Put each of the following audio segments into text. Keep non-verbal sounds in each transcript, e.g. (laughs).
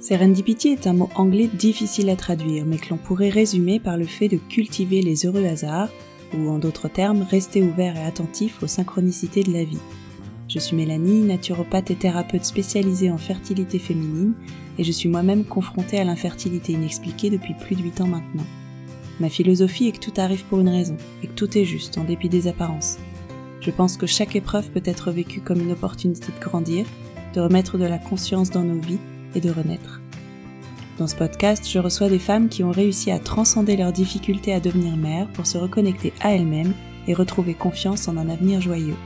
Serendipity est un mot anglais difficile à traduire, mais que l'on pourrait résumer par le fait de cultiver les heureux hasards, ou en d'autres termes, rester ouvert et attentif aux synchronicités de la vie. Je suis Mélanie, naturopathe et thérapeute spécialisée en fertilité féminine, et je suis moi-même confrontée à l'infertilité inexpliquée depuis plus de 8 ans maintenant. Ma philosophie est que tout arrive pour une raison, et que tout est juste, en dépit des apparences. Je pense que chaque épreuve peut être vécue comme une opportunité de grandir, de remettre de la conscience dans nos vies et de renaître. Dans ce podcast, je reçois des femmes qui ont réussi à transcender leurs difficultés à devenir mères pour se reconnecter à elles-mêmes et retrouver confiance en un avenir joyeux.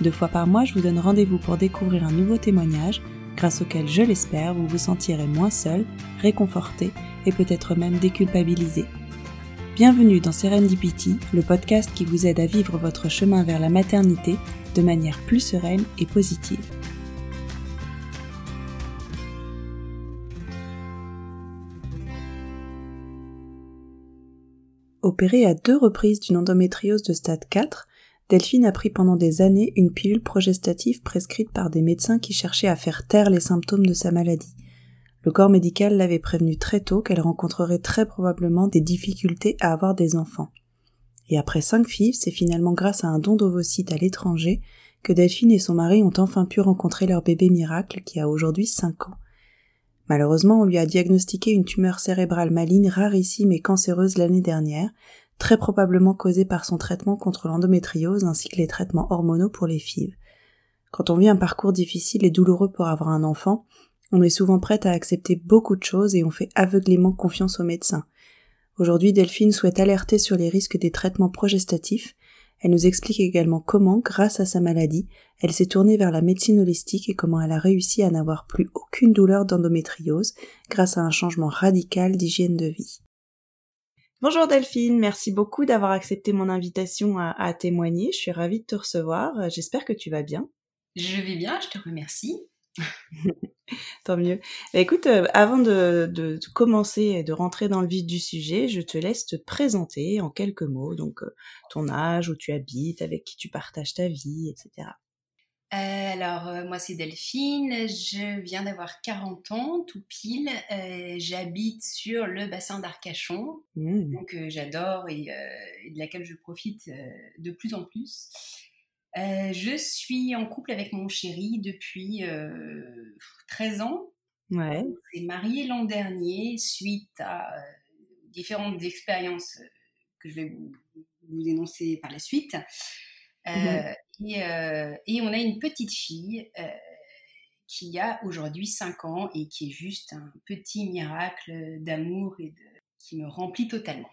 Deux fois par mois, je vous donne rendez-vous pour découvrir un nouveau témoignage grâce auquel, je l'espère, vous vous sentirez moins seul, réconforté et peut-être même déculpabilisé. Bienvenue dans Serendipity, le podcast qui vous aide à vivre votre chemin vers la maternité de manière plus sereine et positive. Opérée à deux reprises d'une endométriose de stade 4, Delphine a pris pendant des années une pilule progestative prescrite par des médecins qui cherchaient à faire taire les symptômes de sa maladie. Le corps médical l'avait prévenu très tôt qu'elle rencontrerait très probablement des difficultés à avoir des enfants. Et après cinq filles, c'est finalement grâce à un don d'ovocytes à l'étranger que Delphine et son mari ont enfin pu rencontrer leur bébé miracle qui a aujourd'hui cinq ans. Malheureusement, on lui a diagnostiqué une tumeur cérébrale maligne rarissime et cancéreuse l'année dernière, très probablement causée par son traitement contre l'endométriose ainsi que les traitements hormonaux pour les filles. Quand on vit un parcours difficile et douloureux pour avoir un enfant, on est souvent prête à accepter beaucoup de choses et on fait aveuglément confiance aux médecins. Aujourd'hui, Delphine souhaite alerter sur les risques des traitements progestatifs elle nous explique également comment, grâce à sa maladie, elle s'est tournée vers la médecine holistique et comment elle a réussi à n'avoir plus aucune douleur d'endométriose grâce à un changement radical d'hygiène de vie. Bonjour Delphine, merci beaucoup d'avoir accepté mon invitation à, témoigner. Je suis ravie de te recevoir. J'espère que tu vas bien. Je vais bien, je te remercie. (laughs) Tant mieux. Bah, écoute, euh, avant de, commencer et de rentrer dans le vif du sujet, je te laisse te présenter en quelques mots, donc euh, ton âge, où tu habites, avec qui tu partages ta vie, etc. Euh, alors, moi c'est Delphine, je viens d'avoir 40 ans, tout pile. J'habite sur le bassin d'Arcachon, mmh. donc j'adore et, et, de laquelle je profite de plus en plus. Euh, je suis en couple avec mon chéri depuis 13 euh, ans. Ouais. On s'est marié l'an dernier suite à euh, différentes expériences que je vais vous, énoncer par la suite. Mhm. Et, et, on a une petite fille qui a aujourd'hui 5 ans et qui est juste un petit miracle d'amour et de, qui me remplit totalement.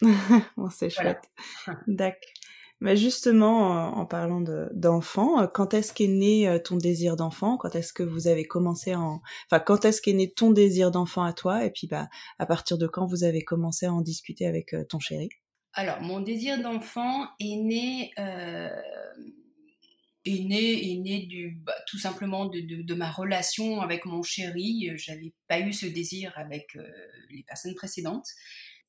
(laughs) bon, c'est chouette. D'accord. Mais justement, en parlant d'enfants, euh, quand est-ce qu'est né euh, ton désir d'enfant? Quand est-ce que vous avez commencé en... Enfin, quand est-ce qu'est né ton désir d'enfant à toi? Et puis, bah, à partir de quand vous avez commencé à en discuter avec euh, ton chéri? Alors, mon désir d'enfant est né... est né, est né du, bah, tout simplement de, de, ma relation avec mon chéri. J'avais pas eu ce désir avec les personnes précédentes.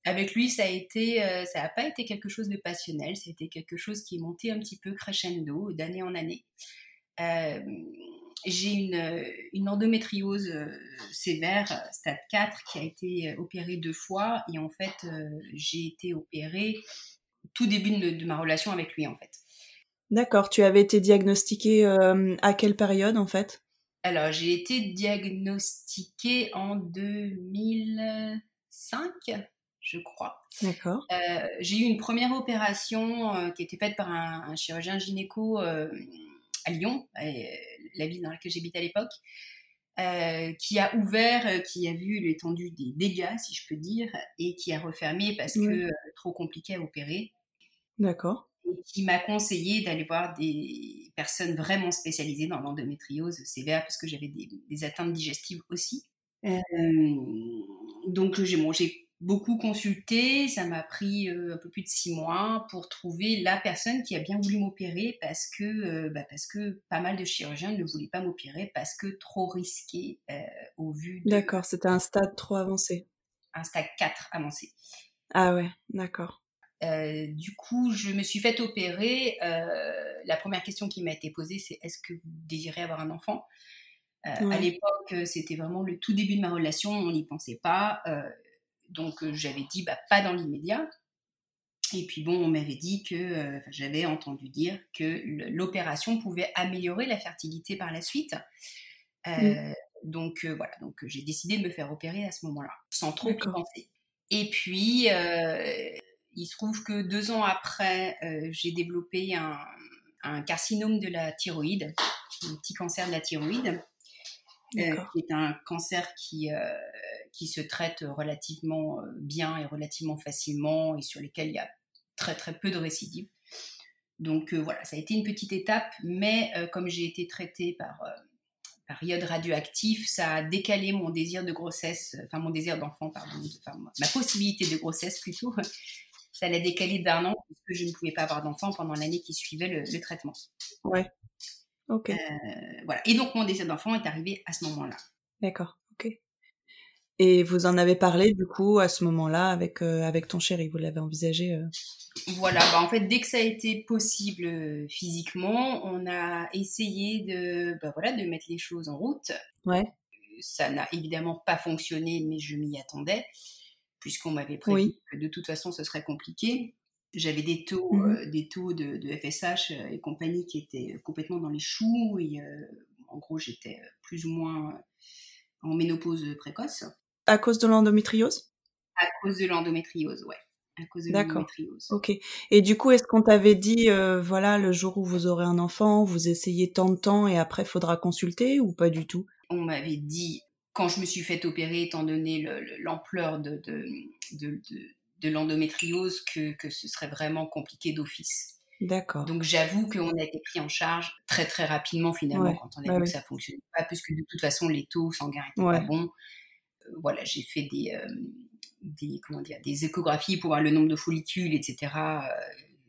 Avec lui, ça a euh, ça n'a pas été quelque chose de passionnel, c'était quelque chose qui est monté un petit peu crescendo d'année en année. Euh, j'ai une, une, endométriose euh, sévère, stade 4, qui a été opérée deux fois. Et en fait, j'ai été opérée tout début de, ma relation avec lui, en fait. D'accord. Tu avais été diagnostiquée à quelle période, en fait? Alors, j'ai été diagnostiquée en 2005 je crois. D'accord. Euh, j'ai eu une première opération euh, qui a été faite par un, chirurgien gynéco euh, à Lyon, la ville dans laquelle j'habitais à l'époque, qui a ouvert, qui a vu l'étendue des dégâts, si je peux dire, et qui a refermé parce que trop compliqué à opérer. D'accord. Et qui m'a conseillé d'aller voir des personnes vraiment spécialisées dans l'endométriose sévère parce que j'avais des, atteintes digestives aussi. donc j'ai bon, beaucoup consulté. Ça m'a pris euh, un peu plus de six mois pour trouver la personne qui a bien voulu m'opérer parce que, euh, bah, parce que pas mal de chirurgiens ne voulaient pas m'opérer parce que trop risqué euh, au vu de... D'accord, c'était un stade trop avancé. Un stade 4 avancé. Ah ouais, d'accord. du coup, je me suis fait opérer. la première question qui m'a été posée, c'est est-ce que vous désirez avoir un enfant? À l'époque, c'était vraiment le tout début de ma relation, on n'y pensait pas. Donc euh, j'avais dit bah, pas dans l'immédiat. Et puis bon, on m'avait dit que euh, j'avais entendu dire que l'opération pouvait améliorer la fertilité par la suite. Euh, donc voilà, donc j'ai décidé de me faire opérer à ce moment-là, sans trop y penser. Et puis il se trouve que deux ans après, j'ai développé un, un, carcinome de la thyroïde, un petit cancer de la thyroïde, qui est un cancer qui qui se traitent relativement euh, bien et relativement facilement et sur lesquels il y a très très peu de récidives. Donc euh, voilà, ça a été une petite étape, mais euh, comme j'ai été traitée par, par iode radioactif, ça a décalé mon désir de grossesse, enfin mon désir d'enfant, pardon, enfin, ma possibilité de grossesse plutôt. (laughs) Ça l'a décalé d'un an puisque je ne pouvais pas avoir d'enfant pendant l'année qui suivait le, le traitement. Ouais. Ok. voilà. Et donc mon désir d'enfant est arrivé à ce moment-là. D'accord. Et vous en avez parlé du coup à ce moment-là avec, euh, avec ton chéri, vous l'avez envisagé euh? Voilà, bah, en fait dès que ça a été possible euh, physiquement, on a essayé de, bah, voilà, de mettre les choses en route. Ouais. Ça n'a évidemment pas fonctionné, mais je m'y attendais, puisqu'on m'avait prévu que de toute façon ce serait compliqué. J'avais des taux, mmh des taux de, de, FSH et compagnie qui étaient complètement dans les choux, et en gros j'étais plus ou moins en ménopause précoce. À cause de l'endométriose? À cause de l'endométriose, ouais. À cause de l'endométriose. Ok. Et du coup, est-ce qu'on t'avait dit, euh, voilà, le jour où vous aurez un enfant, vous essayez tant de temps et après, il faudra consulter ou pas du tout? On m'avait dit, quand je me suis fait opérer, étant donné l'ampleur de, de, de, de l'endométriose, que, que ce serait vraiment compliqué d'office. D'accord. Donc j'avoue qu'on a été pris en charge très très rapidement finalement quand on a vu que ça fonctionnait pas, puisque de toute façon les taux sanguins étaient pas bons voilà, j'ai fait des, euh, des, comment dire, des échographies pour voir le nombre de follicules, etc. Euh,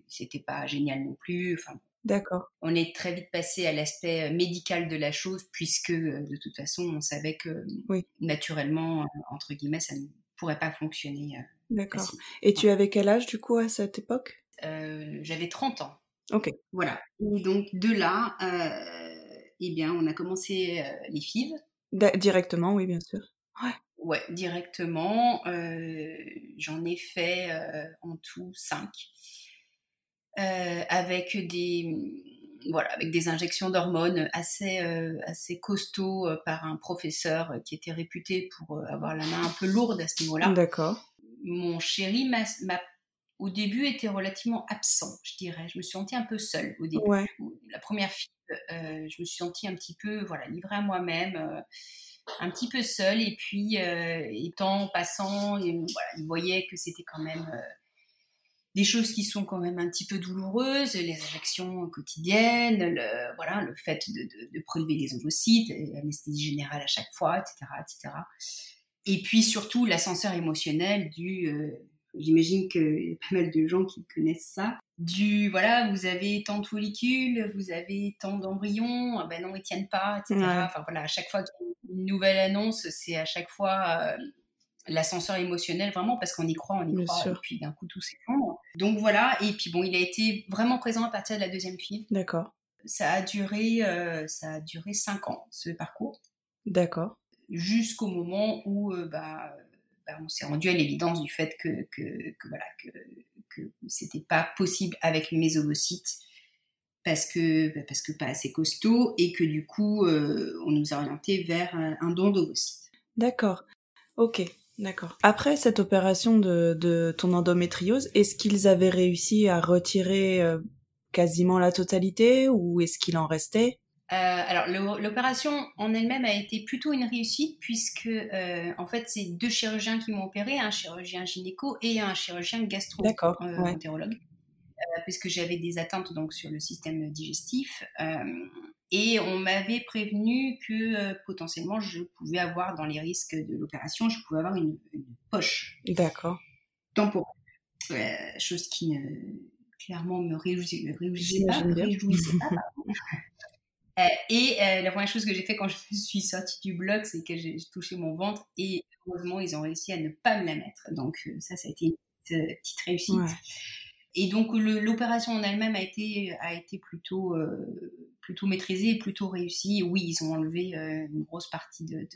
c'était pas génial non plus. Enfin, D'accord. On est très vite passé à l'aspect euh, médical de la chose, puisque de toute façon, on savait que naturellement, entre guillemets, ça ne pourrait pas fonctionner. D'accord. Et tu avais quel âge du coup à cette époque? J'avais 30 ans. Ok. Voilà. Et donc de là, eh bien, on a commencé les FIV. Directement, oui, bien sûr. Ouais. Ouais, directement. Euh, j'en ai fait euh, en tout cinq. Euh, avec des voilà, avec des injections d'hormones assez assez costauds par un professeur qui était réputé pour avoir la main un peu lourde à ce niveau-là. D'accord. Mon chéri m'a au début était relativement absent, je dirais. Je me suis sentie un peu seule au début. Ouais. La première fille, je me suis sentie un petit peu voilà livrée à moi-même un petit peu seul et puis euh, étant passant, et, il voyait que c'était quand même euh, des choses qui sont quand même un petit peu douloureuses, les injections quotidiennes, le, voilà, le fait de prélever les ovocytes, l'anesthésie générale à chaque fois, etc., etc. Et puis surtout l'ascenseur émotionnel du, euh, j'imagine qu'il y a pas mal de gens qui connaissent ça, du voilà, vous avez tant de follicules, vous avez tant d'embryons, ah ben non, ils tiennent pas, etc. Enfin voilà, à chaque fois qu'il y a une nouvelle annonce, c'est à chaque fois euh, l'ascenseur émotionnel, vraiment, parce qu'on y croit, on y croit, et puis d'un coup tout s'effondre. Donc voilà, et puis bon, il a été vraiment présent à partir de la deuxième fille. D'accord. Ça a duré, euh, ça a duré cinq ans, ce parcours. D'accord. Jusqu'au moment où, euh, bah, bah, on s'est rendu à l'évidence du fait que, que, que voilà, que c'était pas possible avec mes ovocytes parce que bah, parce que pas assez costaud et que du coup euh, on nous a orienté vers un don d'ovocytes. D'accord. Ok. D'accord. Après cette opération de, de ton endométriose, est-ce qu'ils avaient réussi à retirer euh, quasiment la totalité ou est-ce qu'il en restait? Euh, alors l'opération en elle-même a été plutôt une réussite puisque euh, en fait c'est deux chirurgiens qui m'ont opéré, un chirurgien gynéco et un chirurgien gastro-entérologue, euh, puisque j'avais des attentes donc sur le système digestif et on m'avait prévenu que potentiellement je pouvais avoir dans les risques de l'opération, je pouvais avoir une, poche. D'accord. Temporaire. chose qui ne, clairement me réjouissait, pas. Réjouissait pas (laughs) Euh, et euh, la première chose que j'ai fait quand (laughs) je suis sortie du blog, c'est que j'ai touché mon ventre et heureusement, ils ont réussi à ne pas me la mettre. Donc euh, ça, ça a été une petite, réussite. Et donc l'opération en elle-même a été, a été plutôt, plutôt maîtrisée et plutôt réussie. Oui, ils ont enlevé une grosse partie de,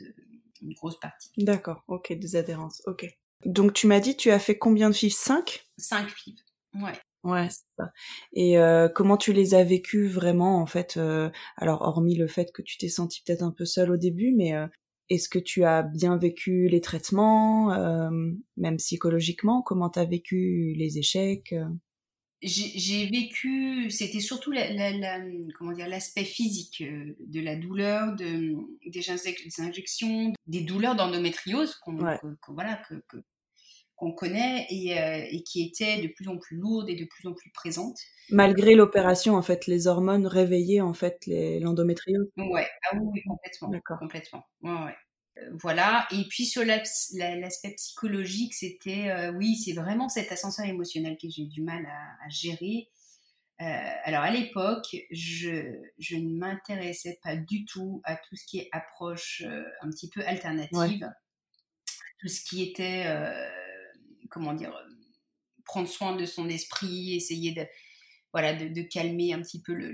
une grosse partie. D'accord, ok, des adhérences, ok. Donc tu m'as dit, tu as fait combien de FIV 5 5 FIV, ouais. Ouais, c'est ça. Et euh, comment tu les as vécues vraiment en fait euh, Alors hormis le fait que tu t'es sentie peut-être un peu seule au début, mais euh, est-ce que tu as bien vécu les traitements, même psychologiquement? Comment tu as vécu les échecs j'ai vécu, c'était surtout la, la, comment dire l'aspect physique de la douleur, de, des, injections, des douleurs d'endométriose qu'on, voilà que, que, qu'on connaît euh, et, qui était de plus en plus lourde et de plus en plus présente. Malgré l'opération, en fait, les hormones réveillaient en fait l'endométriose. Ouais, ah oui, complètement, complètement. Ouais, ouais. Euh, voilà. Et puis sur l'aspect psychologique, c'était euh, oui, c'est vraiment cet ascenseur émotionnel que j'ai eu du mal à, gérer. alors à l'époque, je, je, ne m'intéressais pas du tout à tout ce qui est approche un petit peu alternative, tout ce qui était comment dire, euh, prendre soin de son esprit, essayer de, voilà, de, calmer un petit peu le,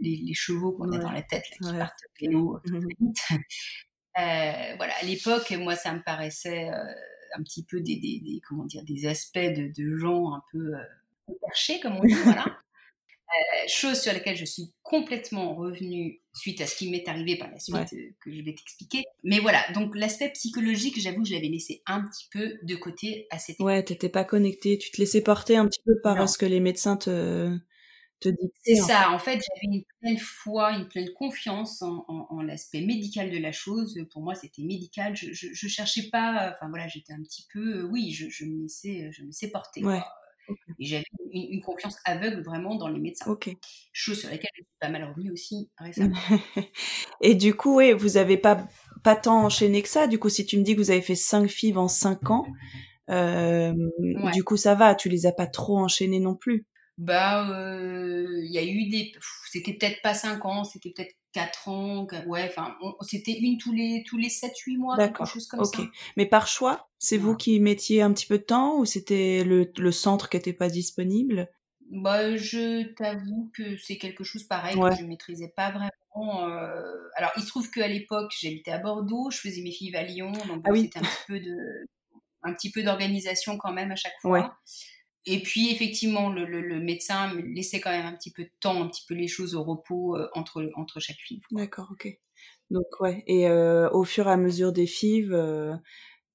les, chevaux qu'on a dans la tête, qui partent au mmh (laughs) euh, voilà, à l'époque, moi, ça me paraissait euh, un petit peu des, des, comment dire, des aspects de, de gens un peu perchés, comme on dit, voilà. (laughs) Euh, chose sur laquelle je suis complètement revenue suite à ce qui m'est arrivé par la suite, euh, que je vais t'expliquer. Mais voilà, donc l'aspect psychologique, j'avoue, je l'avais laissé un petit peu de côté à cette époque. Ouais, t'étais pas connectée, tu te laissais porter un petit peu par ce que les médecins te, te C'est ça, en fait, j'avais une pleine foi, une pleine confiance en, l'aspect médical de la chose. Pour moi, c'était médical. Je, je, cherchais pas, enfin voilà, j'étais un petit peu, oui, je, je me laissais, je me laissais porter. Ouais. Et j'avais une, confiance aveugle vraiment dans les médecins. Chose sur laquelle je suis pas mal revenue aussi (laughs) récemment. et du coup, oui, vous avez pas, pas tant enchaîné que ça. Du coup, si tu me dis que vous avez fait 5 FIV en 5 ans, euh, du coup, ça va. Tu les as pas trop enchaînées non plus. Bah, euh, il y a eu des. C'était peut-être pas 5 ans, c'était peut-être 4 ans, ouais, enfin, c'était une tous les, tous les 7-8 mois, quelque chose comme ça. Mais par choix, c'est vous qui mettiez un petit peu de temps ou c'était le, le centre qui n'était pas disponible? Bah, je t'avoue que c'est quelque chose pareil que je ne maîtrisais pas vraiment. Euh... Alors, il se trouve qu'à l'époque, j'habitais à Bordeaux, je faisais mes filles à Lyon, donc ah c'était un petit peu de, un petit peu d'organisation quand même à chaque fois. Et puis effectivement, le, le, médecin laissait quand même un petit peu de temps, un petit peu les choses au repos euh, entre, entre chaque FIV. D'accord, ok. Donc ouais, et euh, au fur et à mesure des FIV, euh,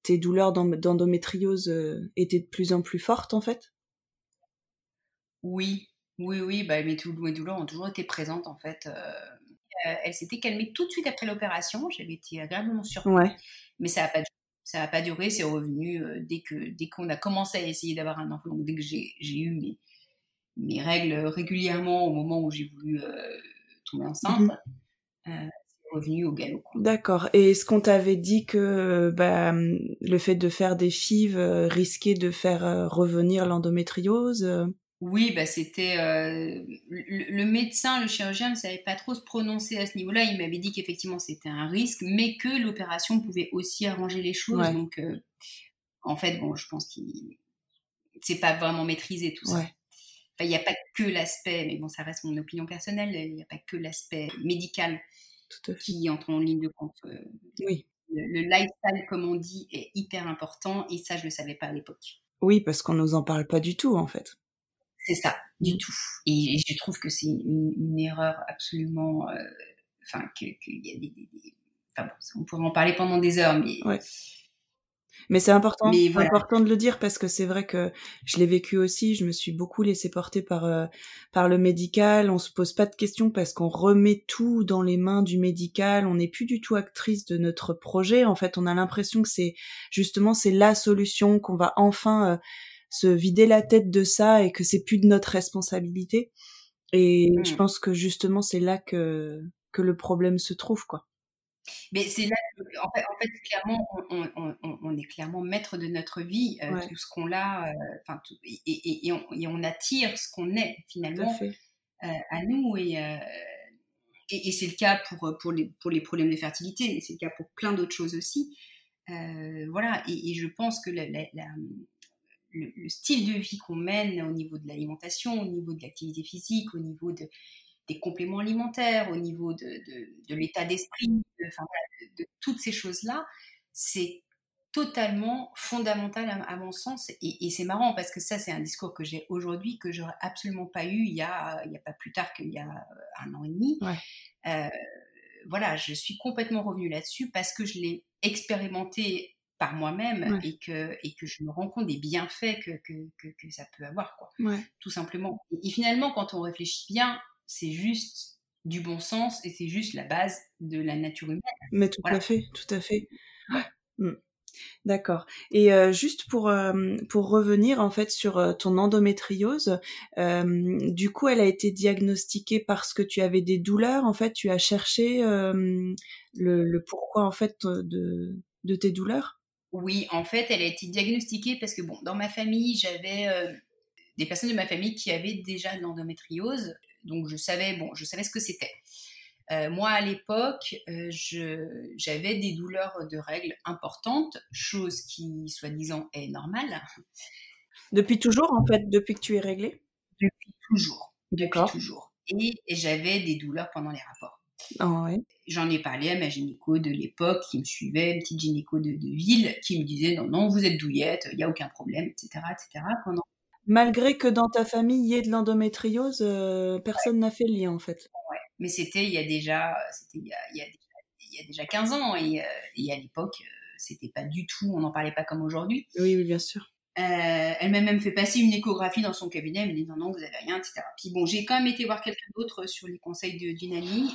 tes douleurs d'endométriose étaient de plus en plus fortes en fait? Oui, oui, oui, bah, mes, douleurs ont toujours été présentes en fait. elles s'étaient calmées tout de suite après l'opération, j'avais été agréablement surprise, ouais. mais ça n'a pas ça n'a pas duré, c'est revenu euh, dès que dès qu'on a commencé à essayer d'avoir un enfant. Donc dès que j'ai eu mes, mes règles régulièrement au moment où j'ai voulu euh, tomber enceinte, mhm. euh, c'est revenu au galop. D'accord. Et est-ce qu'on t'avait dit que bah, le fait de faire des FIV risquait de faire revenir l'endométriose oui, bah c'était euh, le, médecin, le chirurgien ne savait pas trop se prononcer à ce niveau-là. Il m'avait dit qu'effectivement c'était un risque, mais que l'opération pouvait aussi arranger les choses. Donc, euh, en fait, bon, je pense qu'il c'est pas vraiment maîtrisé tout ça. il n'y a pas que l'aspect, mais bon, ça reste mon opinion personnelle. Il n'y a pas que l'aspect médical qui entre en ligne de compte. Euh, oui. Le, le, lifestyle, comme on dit, est hyper important et ça, je le savais pas à l'époque. Oui, parce qu'on nous en parle pas du tout, en fait. C'est ça, du mmh. tout. Et, je trouve que c'est une, erreur absolument. Euh, enfin, qu'il y a des. enfin bon, on pourrait en parler pendant des heures, mais. Ouais. Mais c'est important, important de le dire parce que c'est vrai que je l'ai vécu aussi. Je me suis beaucoup laissé porter par euh, par le médical. On se pose pas de questions parce qu'on remet tout dans les mains du médical. On n'est plus du tout actrice de notre projet. En fait, on a l'impression que c'est justement c'est la solution qu'on va enfin euh, se vider la tête de ça et que c'est plus de notre responsabilité. Et je mmh. pense que justement c'est là que que le problème se trouve quoi. Mais c'est là, en fait, en fait clairement, on, on, on, est clairement maître de notre vie, euh, tout ce qu'on a, euh, et, et, et, on, et, on, attire ce qu'on est finalement à, euh, à nous. Et, et, c'est le cas pour, pour, les, pour les problèmes de fertilité, mais c'est le cas pour plein d'autres choses aussi. voilà, et, je pense que la, la, le, le, style de vie qu'on mène au niveau de l'alimentation, au niveau de l'activité physique, au niveau de, des compléments alimentaires, au niveau de, de, l'état d'esprit, de, toutes ces choses-là, c'est totalement fondamental à, mon sens. Et, c'est marrant parce que ça, c'est un discours que j'ai aujourd'hui que j'aurais absolument pas eu il y a, il y a pas plus tard qu'il y a euh, un an et demi. Euh, voilà, je suis complètement revenue là-dessus parce que je l'ai expérimenté par moi-même et, que, et que je me rends compte des bienfaits que, que, que, ça peut avoir, quoi. Tout simplement. et, finalement, quand on réfléchit bien, c'est juste du bon sens et c'est juste la base de la nature humaine. Mais tout à fait, tout à fait. Mmh. D'accord. Et euh, juste pour euh, pour revenir en fait sur euh, ton endométriose, du coup, elle a été diagnostiquée parce que tu avais des douleurs. En fait, tu as cherché le, le, pourquoi en fait de de tes douleurs? Oui, en fait, elle a été diagnostiquée parce que bon, dans ma famille, j'avais des personnes de ma famille qui avaient déjà de l'endométriose donc je savais, bon, je savais ce que c'était. Euh, moi, à l'époque, euh, j'avais des douleurs de règles importantes, chose qui, soi-disant, est normale. Depuis toujours, en fait, depuis que tu es réglée? Depuis toujours. Depuis toujours. Et, j'avais des douleurs pendant les rapports. Ah J'en ai parlé à ma gynéco de l'époque qui me suivait, une petite gynéco de, de, ville, qui me disait non, non, vous êtes douillette, il n'y a aucun problème, etc. etc. Pendant Malgré que dans ta famille il y ait de l'endométriose, euh, personne n'a fait le lien en fait. Ouais. Mais c'était il y a déjà, c'était il, il, y a déjà 15 ans et, euh, et à l'époque euh, c'était pas du tout, on n'en parlait pas comme aujourd'hui. Oui, oui, bien sûr. Elle m'a même fait passer une échographie dans son cabinet. Elle m'a dit non, non, vous avez rien, etc. Puis bon, j'ai quand même été voir quelqu'un d'autre sur les conseils d'une amie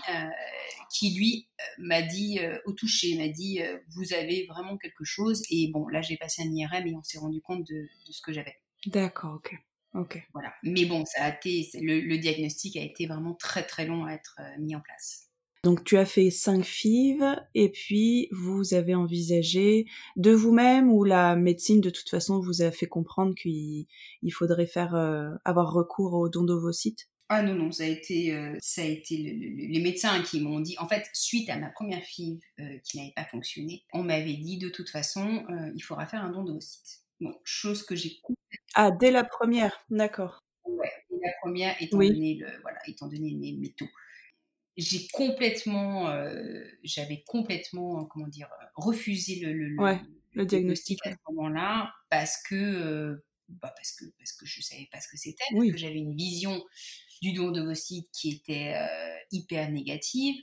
qui, lui, m'a dit au toucher, m'a dit vous avez vraiment quelque chose. Et bon, là, j'ai passé un IRM et on s'est rendu compte de, de ce que j'avais. D'accord, ok. Ok. Voilà. Mais bon, ça a été, le, diagnostic a été vraiment très très long à être euh, mis en place. Donc tu as fait cinq FIV et puis vous avez envisagé de vous-même ou la médecine de toute façon vous a fait comprendre qu'il faudrait faire euh, avoir recours au don d'ovocytes ah non, non, ça a été, euh, ça a été les médecins qui m'ont dit, en fait, suite à ma première FIV qui n'avait pas fonctionné, on m'avait dit de toute façon, il faudra faire un don d'ovocytes. Bon, chose que j'ai Ah, dès la première, d'accord. Ouais, dès la première, étant donné, le, voilà, étant donné mes métaux. J'ai complètement, euh, j'avais complètement, comment dire, refusé le, le, le diagnostic à ce moment-là parce que, euh, bah parce que, parce que je savais pas ce que c'était, parce que j'avais une vision du don de d'ovocytes qui était euh, hyper négative.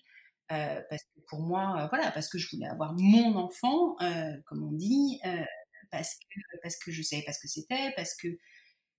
parce que pour moi, voilà, parce que je voulais avoir mon enfant, comme on dit, parce que, parce que je savais pas ce que c'était, parce que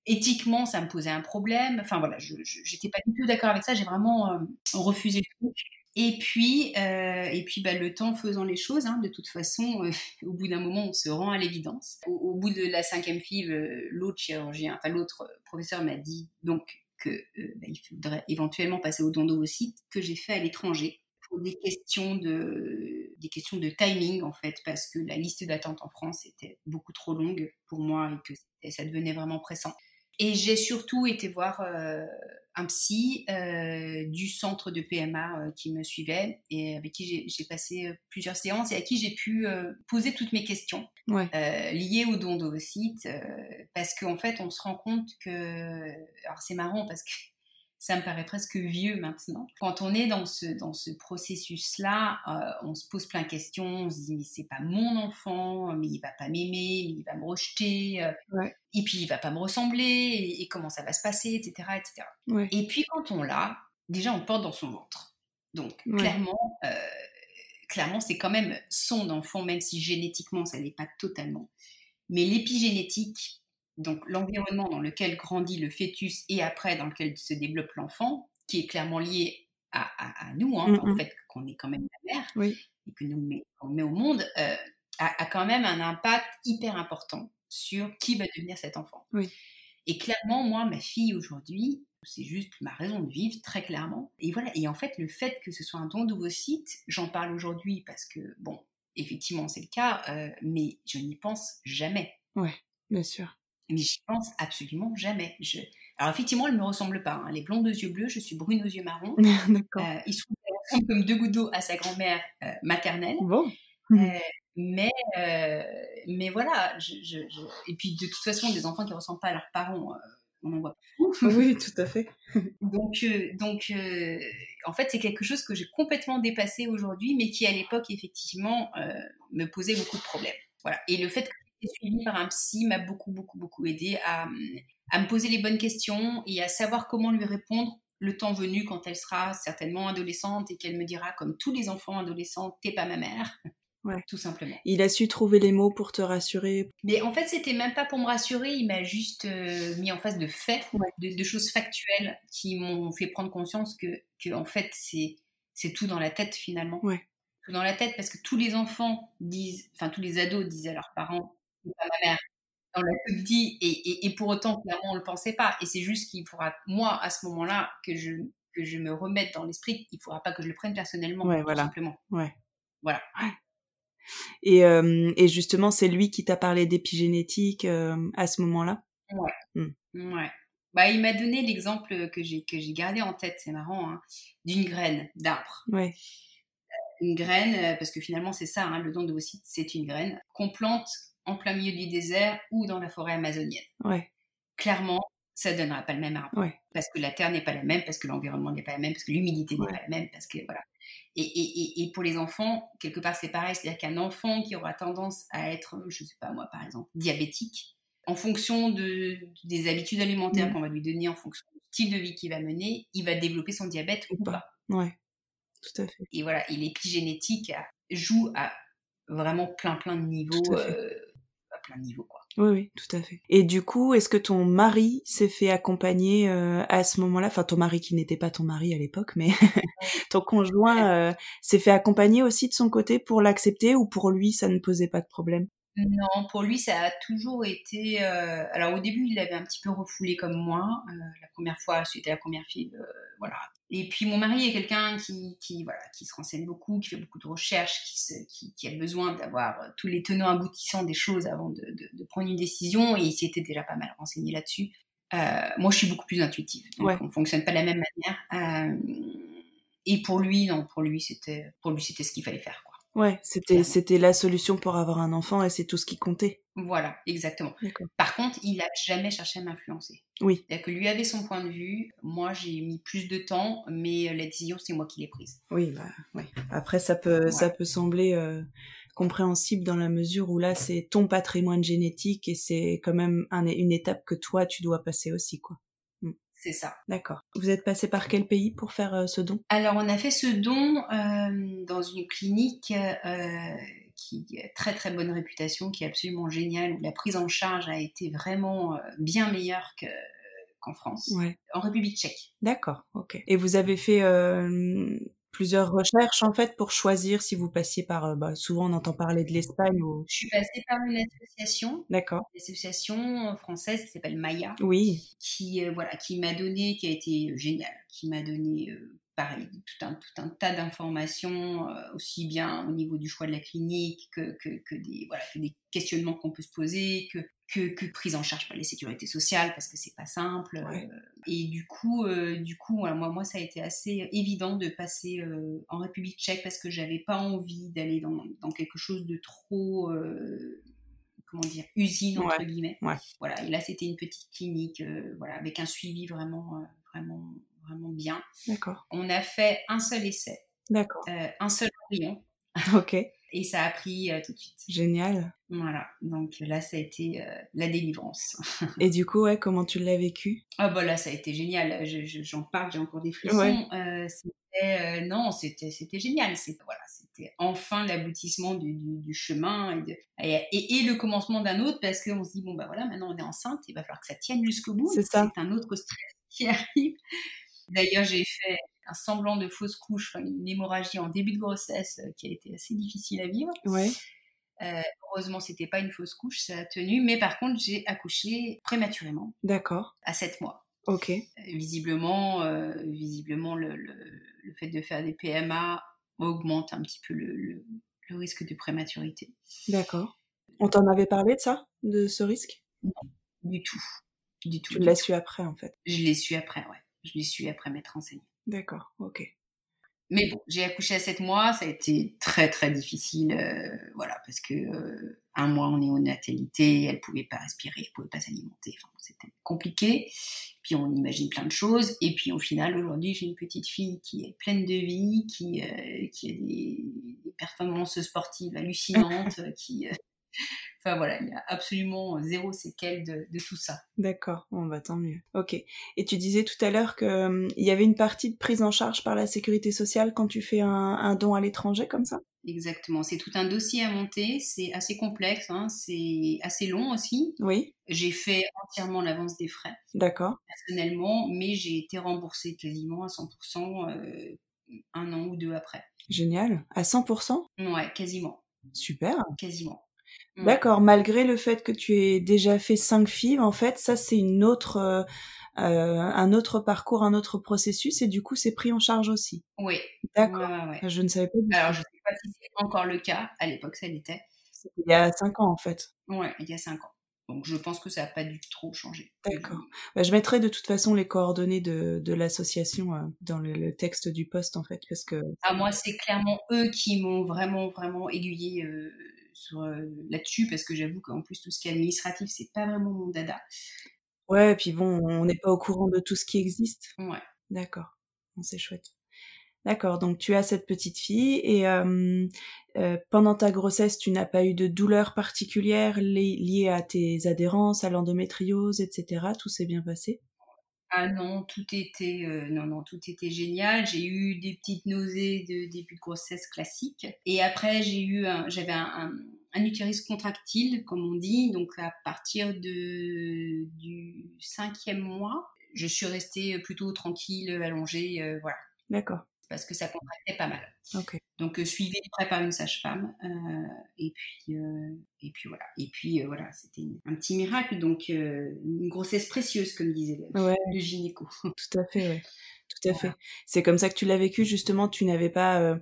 éthiquement, ça me posait un problème. Enfin voilà, je n'étais pas du tout d'accord avec ça. J'ai vraiment euh, refusé le truc. Et puis, euh, et puis bah, le temps faisant les choses, hein, de toute façon, euh, (laughs) au bout d'un moment, on se rend à l'évidence. Au, bout de la cinquième FIV, l'autre chirurgien, enfin l'autre professeur m'a dit donc que bah, faudrait éventuellement passer au don d'ovocytes que j'ai fait à l'étranger pour des questions de des questions de timing en fait parce que la liste d'attente en France était beaucoup trop longue pour moi et que ça devenait vraiment pressant. Et j'ai surtout été voir euh, un psy euh, du centre de PMA euh, qui me suivait et avec qui j'ai passé plusieurs séances et à qui j'ai pu poser toutes mes questions liées au don d'ovocytes parce qu'en fait on se rend compte que alors c'est marrant parce que ça me paraît presque vieux maintenant. Quand on est dans ce, dans ce processus-là, euh, on se pose plein de questions, on se dit mais c'est pas mon enfant, mais il va pas m'aimer, mais il va me rejeter, euh, et puis il va pas me ressembler, et, comment ça va se passer, etc. etc. Et puis quand on l'a, déjà on porte dans son ventre. Donc clairement, euh, clairement c'est quand même son enfant, même si génétiquement ça n'est pas totalement. Mais l'épigénétique, donc l'environnement dans lequel grandit le fœtus et après dans lequel se développe l'enfant, qui est clairement lié à, nous, hein, en fait, qu'on est quand même la mère, et que nous met, on met au monde, euh, a, quand même un impact hyper important sur qui va devenir cet enfant. Et clairement, moi, ma fille aujourd'hui, c'est juste ma raison de vivre, très clairement. Et voilà, et en fait, le fait que ce soit un don d'ovocytes, j'en parle aujourd'hui parce que, bon, effectivement, c'est le cas, euh, mais je n'y pense jamais. Ouais, bien sûr. Mais j'y pense absolument jamais. Je... Alors, effectivement, elle ne me ressemble pas. Hein. Elle est blonde aux yeux bleus, je suis brune aux yeux marrons. (laughs) D'accord. Euh, il se trouve qu'elle ressemble comme deux gouttes d'eau à sa grand-mère euh, maternelle. Bon. Euh, (laughs) mais, euh, mais voilà, je, je, je- et puis de toute façon, des enfants qui ne ressemblent pas à leurs parents, on en voit beaucoup. oui, tout à fait. (laughs) Donc, donc en fait, c'est quelque chose que j'ai complètement dépassé aujourd'hui, mais qui à l'époque, effectivement, me posait beaucoup de problèmes. Voilà. Et le fait que suivie par un psy m'a beaucoup, beaucoup, beaucoup aidé à, à me poser les bonnes questions et à savoir comment lui répondre le temps venu quand elle sera certainement adolescente et qu'elle me dira, comme tous les enfants adolescents, t'es pas ma mère. (laughs) Ouais. Tout simplement. Il a su trouver les mots pour te rassurer. Mais en fait, c'était même pas pour me rassurer, il m'a juste euh, mis en face de faits, Ouais. de, de choses factuelles qui m'ont fait prendre conscience que, que en fait, c'est, tout dans la tête finalement. Ouais. Tout dans la tête parce que tous les enfants disent, enfin tous les ados disent à leurs parents, pas ma mère. On l'a tout dit et, et, et pour autant, clairement, on le pensait pas. Et c'est juste qu'il faudra, moi, à ce moment-là, que je, que je me remette dans l'esprit, il faudra pas que je le prenne personnellement, Ouais, tout voilà. simplement. Ouais. Voilà. Et, euh, et justement, c'est lui qui t'a parlé d'épigénétique euh, à ce moment-là? Ouais. Bah, il m'a donné l'exemple que j'ai que j'ai gardé en tête, c'est marrant, hein, d'une graine d'arbre. Ouais. Une graine, parce que finalement c'est ça, hein, le don de vos sites, c'est une graine qu'on plante en plein milieu du désert ou dans la forêt amazonienne. Ouais. Clairement, ça donnera pas le même arbre. Ouais. Parce que la terre n'est pas la même, parce que l'environnement n'est pas la même, parce que l'humidité n'est pas la même, parce que voilà. Et, et, et, et pour les enfants, quelque part c'est pareil, c'est-à-dire qu'un enfant qui aura tendance à être, je sais pas moi par exemple, diabétique, en fonction de, des habitudes alimentaires Mm. qu'on va lui donner, en fonction du style de vie qu'il va mener, il va développer son diabète ou pas. Ouais. Tout à fait. Et voilà, et l'épigénétique a- joue à vraiment plein plein de niveaux, Tout à fait. euh, Oui, oui, tout à fait. Et du coup, est-ce que ton mari s'est fait accompagner euh, à ce moment-là? Enfin, ton mari qui n'était pas ton mari à l'époque, mais (laughs) ton conjoint euh, s'est fait accompagner aussi de son côté pour l'accepter ou pour lui, ça ne posait pas de problème? Non, pour lui, ça a toujours été. euh, Alors au début, il l'avait un petit peu refoulé comme moi. euh, la première fois, c'était la première fille, euh, voilà. Et puis mon mari est quelqu'un qui, qui, voilà, qui se renseigne beaucoup, qui fait beaucoup de recherches, qui, se- qui, qui a besoin d'avoir tous les tenants aboutissants des choses avant de, de- de prendre une décision. Et il s'était déjà pas mal renseigné là-dessus. Moi, je suis beaucoup plus intuitive, donc Ouais. on fonctionne pas de la même manière. Et pour lui, non, pour lui, c'était, pour lui, c'était ce qu'il fallait faire. Ouais, c'était c'était la solution pour avoir un enfant et c'est tout ce qui comptait. Voilà, exactement. Par contre, il n'a jamais cherché à m'influencer. Oui. C'est-à-dire que lui avait son point de vue, moi j'ai mis plus de temps, mais la décision c'est moi qui l'ai prise. Oui, bah, oui. Après, ça peut, ça peut sembler euh, compréhensible dans la mesure où là, c'est ton patrimoine génétique et c'est quand même un- une étape que toi, tu dois passer aussi, quoi. C'est ça. D'accord. Vous êtes passé par quel pays pour faire euh, ce don? Alors on a fait ce don euh, dans une clinique euh, qui a très très bonne réputation, qui est absolument géniale, où la prise en charge a été vraiment bien meilleure que- qu'en France, Ouais. en République tchèque. D'accord, ok. Et vous avez fait euh, plusieurs recherches en fait pour choisir si vous passiez par. euh, bah, souvent, on entend parler de l'Espagne ou. Je suis passée par une association, D'accord. une association française qui s'appelle Maya. Oui. qui euh, voilà qui m'a donné qui a été génial qui m'a donné euh, pareil tout un tout un tas d'informations euh, aussi bien au niveau du choix de la clinique que que, que des voilà que des questionnements qu'on peut se poser que que, que prise en charge par les sécurités sociales parce que c'est pas simple Ouais. euh, et du coup euh, du coup voilà, moi moi ça a été assez évident de passer euh, en République tchèque parce que j'avais pas envie d'aller dans, dans quelque chose de trop euh, comment dire usine entre guillemets ouais. voilà et là c'était une petite clinique voilà avec un suivi vraiment vraiment vraiment bien D'accord. on a fait un seul essai D'accord. un seul embryon Ok. Et ça a pris euh, tout de suite. Génial. voilà. Donc là ça a été euh, la délivrance. (laughs) Et du coup, ouais, comment tu l'as vécu? Ah bah là ça a été génial. Je- je- j'en parle j'ai encore des frissons. Ouais. Euh, c'était euh, non c'était c'était génial. C'était voilà c'était enfin l'aboutissement du, du, du chemin et, de- et, et- et le commencement d'un autre parce qu'on se dit bon bah voilà maintenant on est enceinte il va falloir que ça tienne jusqu'au bout. C'est ça. c'est un autre stress qui (laughs) arrive. D'ailleurs j'ai fait un semblant de fausse couche enfin une hémorragie en début de grossesse euh, qui a été assez difficile à vivre Ouais. Euh, heureusement c'était pas une fausse couche ça a tenu mais par contre j'ai accouché prématurément D'accord. à 7 mois Ok. visiblement, visiblement le, le, fait de faire des PMA augmente un petit peu le, le risque de prématurité. D'accord. On t'en avait parlé de ça, de ce risque? Non, du tout. Du tout. Tu l'as su après, en fait. Je l'ai su après, ouais. Je l'ai su après m'être renseignée. D'accord, ok. Mais bon, j'ai accouché à 7 mois, ça a été très très difficile, euh, voilà, parce que euh, un mois en néonatalité, elle pouvait pas respirer, elle pouvait pas s'alimenter, enfin, c'était compliqué. Puis on imagine plein de choses, et puis au final, aujourd'hui, j'ai une petite fille qui est pleine de vie, qui, euh, qui a des, des, performances sportives hallucinantes, (laughs) qui Enfin voilà, il y a absolument zéro séquelle de, tout ça. D'accord, on va bah, tant mieux. Ok. Et tu disais tout à l'heure qu'il hum, y avait une partie de prise en charge par la sécurité sociale quand tu fais un, don à l'étranger comme ça? Exactement, c'est tout un dossier à monter, c'est assez complexe, hein. c'est assez long aussi. Oui. J'ai fait entièrement l'avance des frais. D'accord. Personnellement, mais j'ai été remboursée quasiment à 100% euh, un an ou deux après. Génial. À 100% Ouais, quasiment. Super. Quasiment. Mmh. D'accord, malgré le fait que tu aies déjà fait cinq FIV, en fait, ça c'est une autre, euh, euh, un autre parcours, un autre processus, et du coup c'est pris en charge aussi. Oui. D'accord. Je ne savais pas. Alors je ne sais pas si c'est encore le cas. À l'époque, ça l'était. Il y a cinq ans en fait. Ouais, il y a cinq ans. Donc je pense que ça n'a pas du tout trop changé. D'accord. Bah, je mettrai de toute façon les coordonnées de, de l'association euh, dans le, texte du poste en fait parce que. Ah moi c'est clairement eux qui m'ont vraiment vraiment aiguillé euh, là-dessus parce que j'avoue qu'en plus tout ce qui est administratif c'est pas vraiment mon dada. Ouais, et puis bon, on n'est pas au courant de tout ce qui existe. Ouais. D'accord. c'est chouette. D'accord, donc tu as cette petite fille et euh, pendant ta grossesse, tu n'as pas eu de douleur particulière liée à tes adhérences, à l'endométriose, etc. Tout s'est bien passé? Ah non, tout était euh, non non, tout était génial. J'ai eu des petites nausées de début de grossesse classique et après j'ai eu j'avais un, un, utérus contractile comme on dit. Donc à partir de du cinquième mois, je suis restée plutôt tranquille, allongée, euh, voilà. D'accord parce que ça contractait pas mal. Donc euh, suivi de près par une sage-femme euh, et puis euh, et puis voilà et puis voilà c'était un petit miracle donc une grossesse précieuse comme disait le gynéco. (laughs) Tout à fait ouais. Tout à fait. C'est comme ça que tu l'as vécu justement. Tu n'avais pas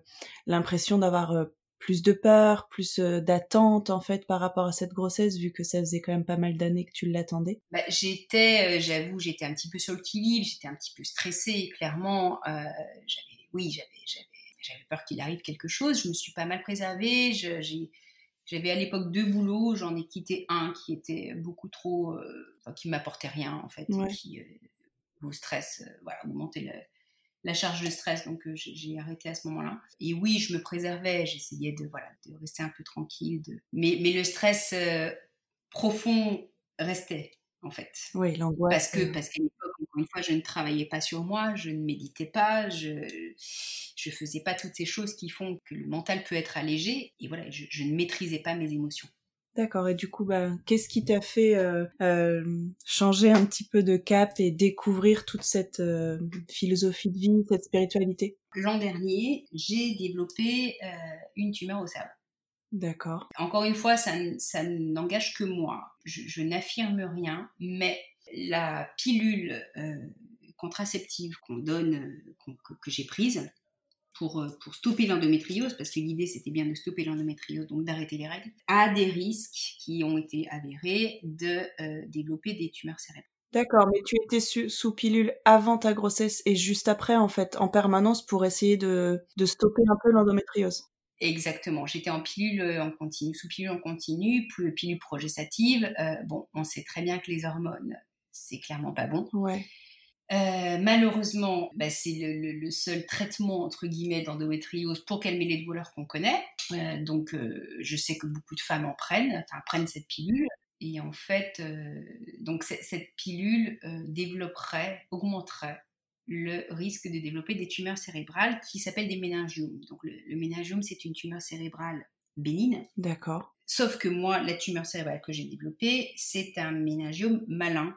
l'impression d'avoir plus de peur, plus d'attente en fait par rapport à cette grossesse vu que ça faisait quand même pas mal d'années que tu l'attendais? Bah, J'étais, j'avoue, j'étais un petit peu sur le qui-vive, j'étais un petit peu stressée, clairement. j'avais oui, j'avais, peur qu'il arrive quelque chose. Je me suis pas mal préservée. j'avais à l'époque deux boulots. J'en ai quitté un qui était beaucoup trop, euh, enfin, qui m'apportait rien en fait, qui vous euh, stress, euh, voilà, augmentait la charge de stress. Donc j'ai arrêté à ce moment-là. Et oui, je me préservais. J'essayais de voilà, de rester un peu tranquille. Mais mais le stress profond restait en fait. Oui, l'angoisse. Parce que parce qu'à l'époque une fois, je ne travaillais pas sur moi, je ne méditais pas, je ne faisais pas toutes ces choses qui font que le mental peut être allégé. Et voilà, je, ne maîtrisais pas mes émotions. D'accord. Et du coup, bah, qu'est-ce qui t'a fait euh, euh, changer un petit peu de cap et découvrir toute cette euh, philosophie de vie, cette spiritualité? L'an dernier, j'ai développé une tumeur au cerveau. D'accord. Encore une fois, ça, ça n'engage que moi. je n'affirme rien, mais la pilule euh, contraceptive qu'on donne, euh, que, j'ai prise pour, euh, pour stopper l'endométriose, parce que l'idée c'était bien de stopper l'endométriose, donc d'arrêter les règles, a des risques qui ont été avérés de développer des tumeurs cérébrales. D'accord, mais tu étais sous pilule avant ta grossesse et juste après, en fait, en permanence pour essayer de, de stopper un peu l'endométriose. Exactement. J'étais en pilule en continu, sous pilule en continu, pilule progestative. bon, on sait très bien que les hormones c'est clairement pas bon. Ouais. Euh, malheureusement, bah, c'est le, seul traitement entre guillemets d'endométriose pour calmer les douleurs qu'on connaît. Euh, donc, euh, je sais que beaucoup de femmes en prennent, enfin prennent cette pilule. Et en fait, donc cette pilule développerait, augmenterait le risque de développer des tumeurs cérébrales qui s'appellent des méningiomes. Donc le, le méningiome, c'est une tumeur cérébrale bénigne. D'accord. Sauf que moi, la tumeur cérébrale que j'ai développée, c'est un méningiome malin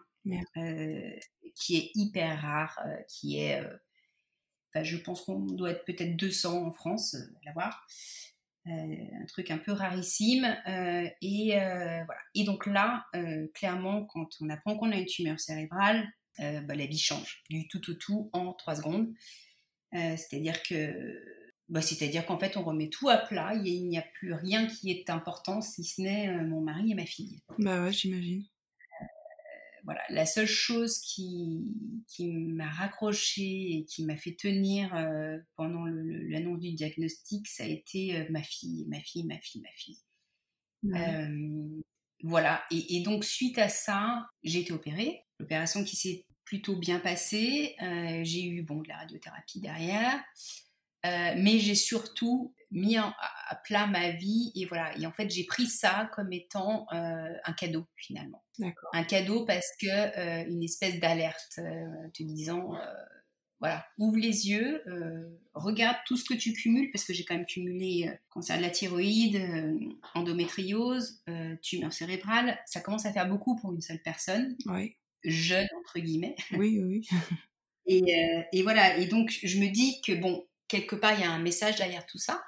qui est hyper rare, euh, qui est, euh, je pense qu'on doit être peut-être 200 en France à l'avoir. un truc un peu rarissime. et voilà. Et donc là, clairement, quand on apprend qu'on a une tumeur cérébrale, bah, la vie change du tout au tout en trois secondes. c'est-à-dire que bah, c'est-à-dire qu'en fait, on remet tout à plat, il n'y a plus rien qui est important si ce n'est mon mari et ma fille. Bah ouais, j'imagine voilà, la seule chose qui, qui m'a raccroché et qui m'a fait tenir euh, pendant l'annonce du diagnostic, ça a été euh, ma fille, ma fille, ma fille, ma fille. Euh, voilà, et, donc suite à ça, j'ai été opérée. L'opération qui s'est plutôt bien passée. j'ai eu bon, de la radiothérapie derrière. mais j'ai surtout mis à, plat ma vie et voilà. Et en fait, j'ai pris ça comme étant euh, un cadeau finalement. Un cadeau parce que euh, une espèce d'alerte euh, te disant voilà, ouvre les yeux, regarde tout ce que tu cumules, parce que j'ai quand même cumulé cancer de la thyroïde, endométriose, tumeur cérébrale. Ça commence à faire beaucoup pour une seule personne, jeune entre guillemets. Oui, oui. (laughs) et, et, voilà, et donc je me dis que bon, quelque part, il y a un message derrière tout ça.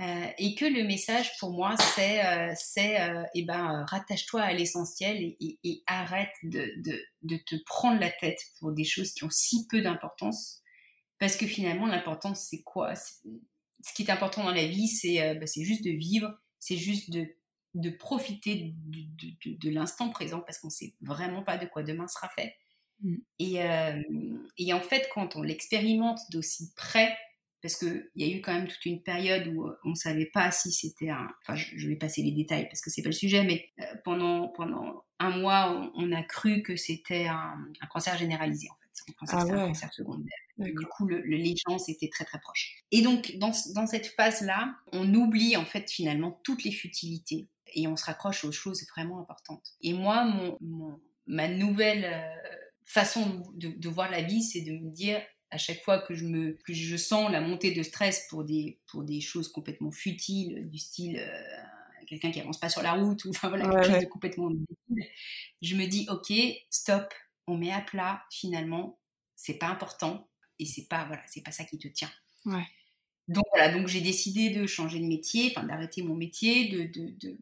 Euh, et que le message pour moi, c'est, euh, c'est euh, eh ben, rattache-toi à l'essentiel et, arrête de, de, te prendre la tête pour des choses qui ont si peu d'importance. Parce que finalement, l'importance, c'est quoi? Ce qui est important dans la vie, c'est, bah, c'est juste de vivre, c'est juste de, de profiter de, de l'instant présent parce qu'on ne sait vraiment pas de quoi demain sera fait. Mm. Et, et en fait, quand on l'expérimente d'aussi près, parce qu'il y a eu quand même toute une période où euh, on ne savait pas si c'était un... Enfin, je, vais passer les détails parce que c'est pas le sujet, mais euh, pendant, pendant un mois, on, a cru que c'était un, cancer généralisé, en fait. Un cancer, ah un cancer secondaire. Du coup, le, les chances étaient très, très proches. Et donc, dans, dans cette phase-là, on oublie, en fait, finalement, toutes les futilités et on se raccroche aux choses vraiment importantes. Et moi, mon, ma nouvelle euh, façon de, de voir la vie, c'est de me dire à chaque fois que je, me, que je sens la montée de stress pour des, pour des choses complètement futiles, du style euh, quelqu'un qui avance pas sur la route, (laughs) ou enfin voilà, quelque chose de complètement je me dis, ok, stop, on met à plat, finalement, c'est pas important, et c'est pas, voilà, c'est pas ça qui te tient. Donc voilà, donc j'ai décidé de changer de métier, enfin d'arrêter mon métier, de, de, de,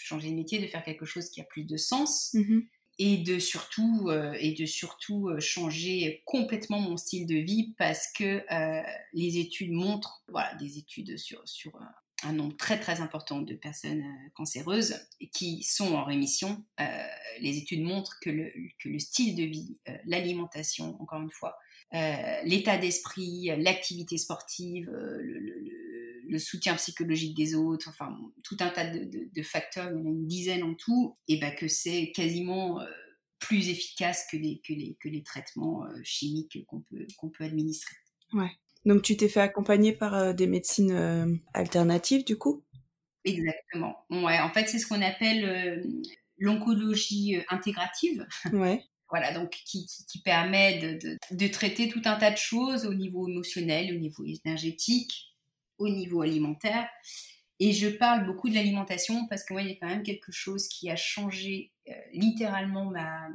changer de métier, de faire quelque chose qui a plus de sens. Mm-hmm et de surtout euh, et de surtout euh, changer complètement mon style de vie parce que euh, les études montrent voilà des études sur sur un nombre très très important de personnes cancéreuses qui sont en rémission. les études montrent que le, que le style de vie, l'alimentation, encore une fois, l'état d'esprit, l'activité sportive, soutien psychologique des autres, enfin tout un tas de, facteurs, il y en a une dizaine en tout, et ben que c'est quasiment euh, plus efficace que les, que les, que les traitements euh, chimiques qu'on peut, qu'on peut administrer. Ouais. Donc tu t'es fait accompagner par euh, des médecines alternatives du coup? Exactement. Ouais, en fait c'est ce qu'on appelle l'oncologie intégrative. (laughs) Ouais. voilà, donc qui, qui, permet de, de, de, traiter tout un tas de choses au niveau émotionnel, au niveau énergétique, au niveau alimentaire. Et je parle beaucoup de l'alimentation parce que moi, il y a quand même quelque chose qui a changé euh, littéralement ma,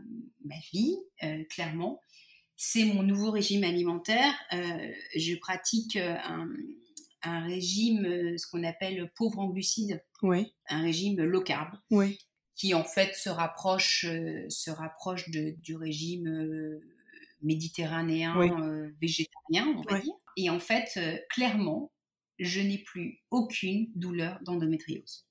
ma vie, euh, clairement. C'est mon nouveau régime alimentaire. Euh, je pratique un, un, régime, ce qu'on appelle pauvre en glucides. Oui. Un régime low carb. Oui. Qui en fait se rapproche, se rapproche de, du régime méditerranéen végétarien, on va dire. Et en fait, clairement, je n'ai plus aucune douleur d'endométriose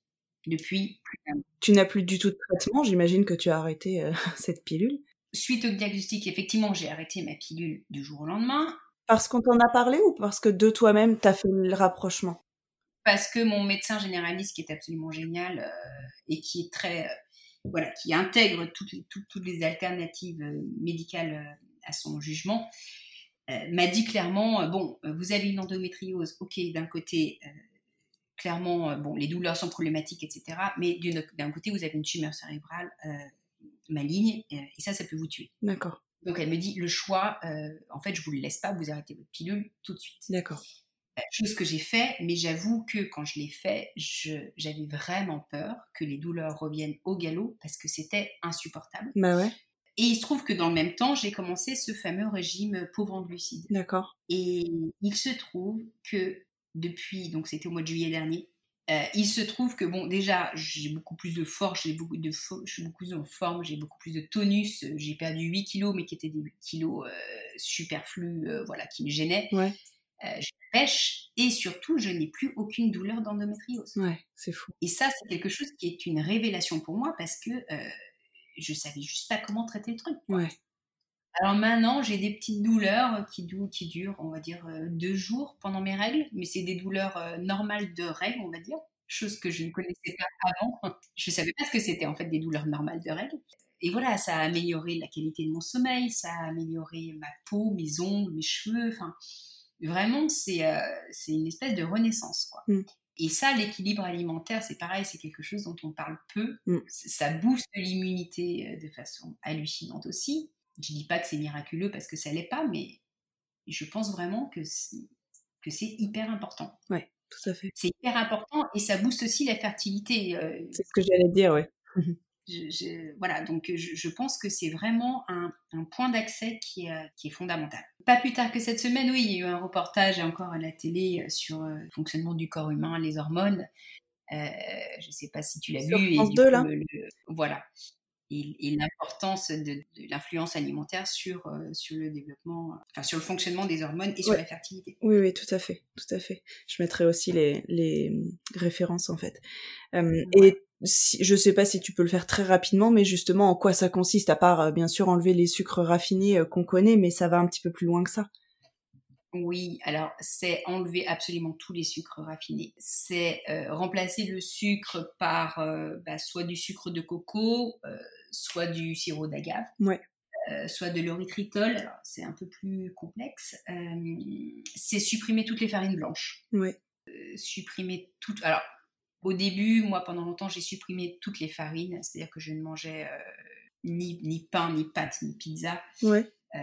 depuis plus d'un an. Tu n'as plus du tout de traitement, j'imagine que tu as arrêté euh, (laughs) cette pilule. Suite au diagnostic, effectivement, j'ai arrêté ma pilule du jour au lendemain. Parce qu'on t'en a parlé ou parce que de toi-même, tu as fait le rapprochement? Parce que mon médecin généraliste, qui est absolument génial euh, et qui est très. Euh, voilà, qui intègre toutes, toutes les alternatives médicales à son jugement, m'a dit clairement, euh, bon, euh, vous avez une endométriose, ok, d'un côté, clairement, bon, les douleurs sont problématiques, etc. Mais d'un côté, vous avez une tumeur cérébrale maligne, et ça, ça peut vous tuer. D'accord. Donc elle me dit, le choix, en fait, je vous le laisse pas, vous arrêtez votre pilule tout de suite. D'accord. Chose que j'ai fait, mais j'avoue que quand je l'ai fait, j'avais vraiment peur que les douleurs reviennent au galop parce que c'était insupportable. Bah ouais. Et il se trouve que dans le même temps, j'ai commencé ce fameux régime pauvre en glucides. D'accord. Et il se trouve que depuis, donc c'était au mois de juillet dernier, Euh, il se trouve que, bon, déjà, j'ai beaucoup plus de force, j'ai beaucoup de je suis beaucoup plus en forme, j'ai beaucoup plus de tonus. J'ai perdu 8 kilos, mais qui étaient des 8 kilos euh, superflus, euh, voilà, qui me gênaient. Ouais. je pêche et surtout, je n'ai plus aucune douleur d'endométriose. Ouais, c'est fou. Et ça, c'est quelque chose qui est une révélation pour moi parce que je savais juste pas comment traiter le truc. Ouais. Alors maintenant, j'ai des petites douleurs qui, qui durent, on va dire, euh, deux jours pendant mes règles, mais c'est des douleurs euh, normales de règles, on va dire, chose que je ne connaissais pas avant. (laughs) Je ne savais pas ce que c'était en fait des douleurs normales de règles. Et voilà, ça a amélioré la qualité de mon sommeil, ça a amélioré ma peau, mes ongles, mes cheveux. Enfin, vraiment, c'est euh, c'est une espèce de renaissance, quoi. Mm. Et ça, l'équilibre alimentaire, c'est pareil, c'est quelque chose dont on parle peu. Mm. Ça booste l'immunité de façon hallucinante aussi. Je dis pas que c'est miraculeux parce que ça l'est pas, mais je pense vraiment que que c'est hyper important. Ouais, tout à fait. C'est hyper important et ça booste aussi la fertilité. Euh, c'est ce que j'allais dire, ouais. (laughs) voilà, donc je, pense que c'est vraiment un, point d'accès qui, est, qui est fondamental. Pas plus tard que cette semaine, oui, il y a eu un reportage encore à la télé euh, sur euh, le fonctionnement du corps humain, les hormones. je ne sais pas si tu l'as vu. France 2, là. voilà et, l'importance de, l'influence alimentaire sur, euh, sur le développement, enfin sur le fonctionnement des hormones et sur la fertilité. Oui, oui, tout à fait, tout à fait. Je mettrai aussi les, les références en fait. Euh, et si, je sais pas si tu peux le faire très rapidement, mais justement en quoi ça consiste, à part euh, bien sûr enlever les sucres raffinés qu'on connaît, mais ça va un petit peu plus loin que ça. Oui, alors c'est enlever absolument tous les sucres raffinés. C'est remplacer le sucre par bah, soit du sucre de coco, soit du sirop d'agave, euh, soit de l'erythritol. C'est un peu plus complexe. Euh, c'est supprimer toutes les farines blanches. Euh, supprimer toutes. Alors, au début, moi, pendant longtemps, j'ai supprimé toutes les farines, c'est-à-dire que je ne mangeais ni, ni, pain, ni pâte, ni pizza,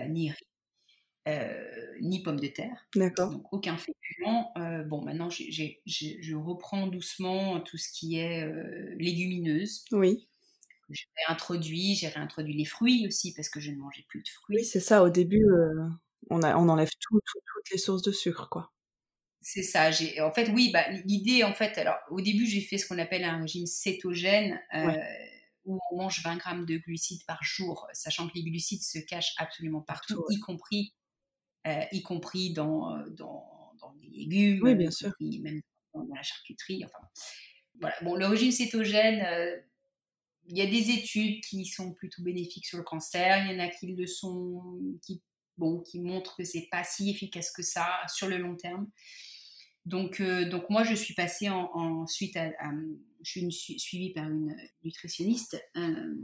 ni riz. ni pommes de terre. D'accord. Donc aucun féculent. bon, maintenant, je reprends doucement tout ce qui est légumineuse. Oui j'ai réintroduit, j'ai réintroduit les fruits aussi parce que je ne mangeais plus de fruits. Oui, c'est ça. Au début, euh, on, a, on enlève toutes les sources de sucre, quoi. C'est ça. J'ai, en fait, oui, bah, l'idée, en fait, alors au début, j'ai fait ce qu'on appelle un régime cétogène. Euh, où on mange 20 grammes de glucides par jour, sachant que les glucides se cachent absolument partout, y compris, euh, y compris dans, dans, dans, les légumes, oui, bien sûr. même dans la charcuterie. Enfin, voilà. Bon, le régime cétogène, il y a des études qui sont plutôt bénéfiques sur le cancer, il y en a qui le sont, qui, bon, qui montrent que c'est pas si efficace que ça sur le long terme. Donc, euh, donc moi, je suis passée ensuite à, je suis suivie par une nutritionniste. Euh,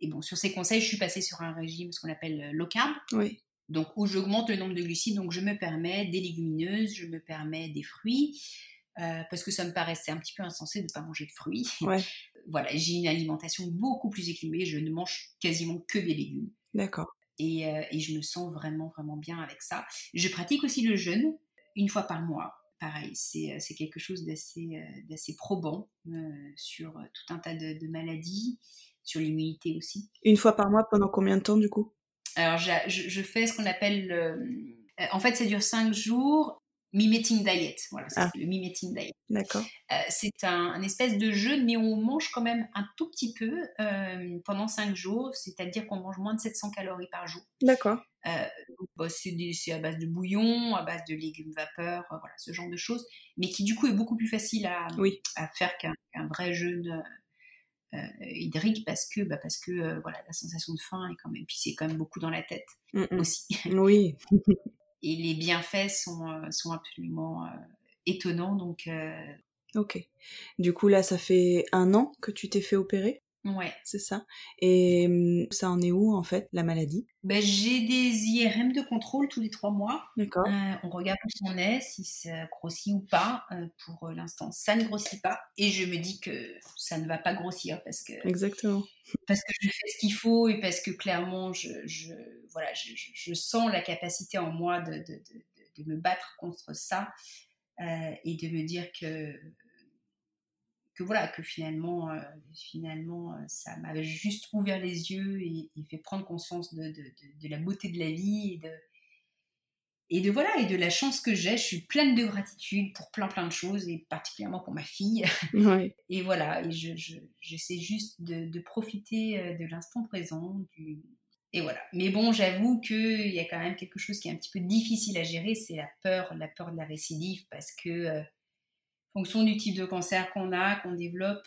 et bon, sur ces conseils, je suis passée sur un régime, ce qu'on appelle low carb. Oui. Donc, où j'augmente le nombre de glucides. Donc, je me permets des légumineuses, je me permets des fruits. Euh, parce que ça me paraissait un petit peu insensé de ne pas manger de fruits. (laughs) Ouais. voilà, j'ai une alimentation beaucoup plus équilibrée, je ne mange quasiment que des légumes. D'accord. Et, euh, et, je me sens vraiment, vraiment bien avec ça. Je pratique aussi le jeûne une fois par mois. Pareil, c'est euh, quelque chose d'assez d'assez probant sur tout un tas de, de maladies, sur l'immunité aussi. Une fois par mois pendant combien de temps du coup? Alors, je, je, fais ce qu'on appelle... en fait, ça dure 5 jours Mimeting Diet. Voilà, c'est ah. le Mimeting Diet. D'accord. Euh, c'est un, espèce de jeûne, mais on mange quand même un tout petit peu euh, pendant 5 jours, c'est-à-dire qu'on mange moins de 700 calories par jour. D'accord. Euh, bah, c'est à base de bouillon, à base de légumes vapeur, voilà, ce genre de choses, mais qui du coup est beaucoup plus facile à, à faire qu'un vrai jeûne hydrique parce que, bah, parce que voilà, la sensation de faim est quand même, puis c'est quand même beaucoup dans la tête aussi. (laughs) Oui. et les bienfaits sont, euh, sont absolument euh, étonnants. Donc, euh, ok. Du coup, là, ça fait un an que tu t'es fait opérer? Ouais. C'est ça. Et hum, ça en est où, en fait, la maladie? Ben, J'ai des IRM de contrôle tous les trois mois. D'accord. on regarde où on est, si ça grossit ou pas. pour l'instant, ça ne grossit pas. Et je me dis que ça ne va pas grossir parce que... Exactement. Parce que je fais ce qu'il faut et parce que clairement, je, je voilà, je, je, sens la capacité en moi de, de, de, de me battre contre ça et de me dire que que voilà que finalement euh, finalement euh, ça m'avait juste ouvert les yeux et, fait prendre conscience de, de, de, la beauté de la vie et de et de voilà et de la chance que j'ai. Je suis pleine de gratitude pour plein plein de choses et particulièrement pour ma fille. (laughs) et voilà, et je, j'essaie juste de, profiter euh, de l'instant présent. Du... Et voilà. Mais bon, j'avoue qu'il y a quand même quelque chose qui est un petit peu difficile à gérer, c'est la peur, la peur de la récidive, parce que euh, fonction du type de cancer qu'on a, qu'on développe,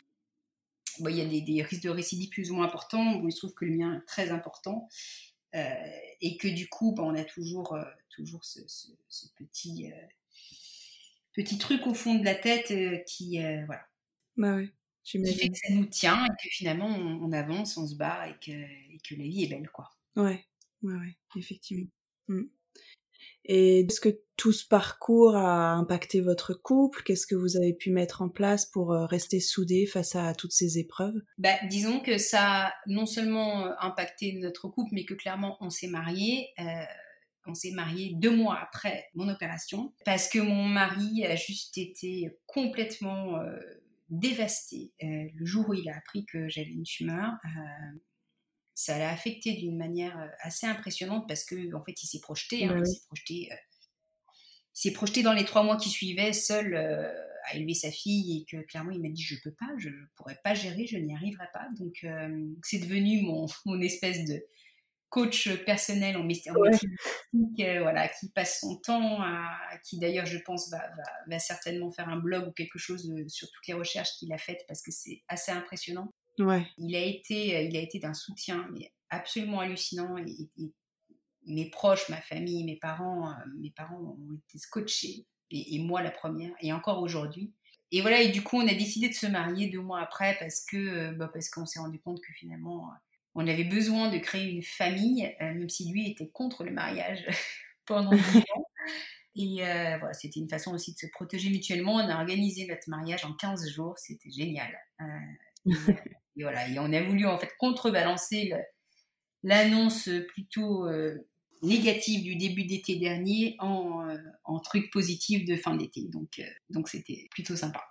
bon, il y a des, risques de récidive plus ou moins importants. Bon, il se trouve que le mien est très important. Euh, et que du coup, bah, on a toujours, euh, toujours ce, petit, euh, petit truc au fond de la tête qui, voilà. Bah qui fait que ça nous tient et que finalement on, avance, on se bat et que, et que, la vie est belle, quoi. Ouais, ouais, ouais, effectivement. Mmh. Et est-ce que tout ce parcours a impacté votre couple? Qu'est-ce que vous avez pu mettre en place pour euh, rester soudés face à toutes ces épreuves? Bah, Disons que ça a non seulement euh, impacté notre couple, mais que clairement on s'est mariés. Euh, on s'est mariés deux mois après mon opération parce que mon mari a juste été complètement dévasté le jour où il a appris que j'avais une tumeur ça l'a affecté d'une manière euh, assez impressionnante parce que en fait il s'est projeté, hein, il s'est projeté, euh, s'est projeté dans les trois mois qui suivaient seul euh, à élever sa fille et que clairement il m'a dit je peux pas, je pourrais pas gérer, je n'y arriverai pas. Donc c'est devenu mon, (laughs) mon, espèce de coach personnel en médecine, voilà, qui passe son temps à, qui d'ailleurs je pense va, va, va, certainement faire un blog ou quelque chose sur toutes les recherches qu'il a faites parce que c'est assez impressionnant. Il a été, euh, il a été d'un soutien absolument hallucinant. Mes proches, ma famille, mes parents, euh, mes parents ont été scotchés, et, moi la première, et encore aujourd'hui. Et voilà, et du coup, on a décidé de se marier deux mois après parce que, euh, bah, parce qu'on s'est rendu compte que finalement, on avait besoin de créer une famille, même si lui était contre le mariage (laughs) pendant dix ans. Et voilà, c'était une façon aussi de se protéger mutuellement. On a organisé notre mariage en 15 jours, c'était génial. Voilà, et on a voulu en fait contrebalancer l'annonce plutôt euh, négative du début d'été dernier en, euh, en, truc positif de fin d'été. Donc, euh, donc c'était plutôt sympa.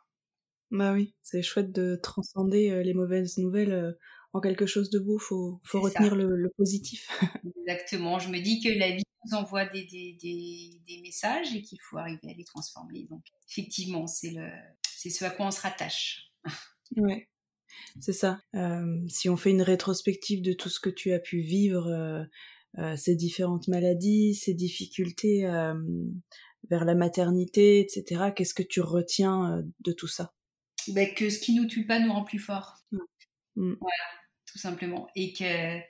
Bah oui, c'est chouette de transcender les mauvaises nouvelles en quelque chose de beau. Faut, faut retenir le, positif. (laughs) Exactement. Je me dis que la vie nous envoie des, des, des, des messages et qu'il faut arriver à les transformer. Donc, effectivement, c'est le, c'est ce à quoi on se rattache. Ouais. C'est ça. Euh, si on fait une rétrospective de tout ce que tu as pu vivre, euh, euh, ces différentes maladies, ces difficultés vers la maternité, etc., qu'est-ce que tu retiens de tout ça? Ben, Que ce qui nous tue pas nous rend plus forts. Mmh. Mmh. Voilà, tout simplement. Et que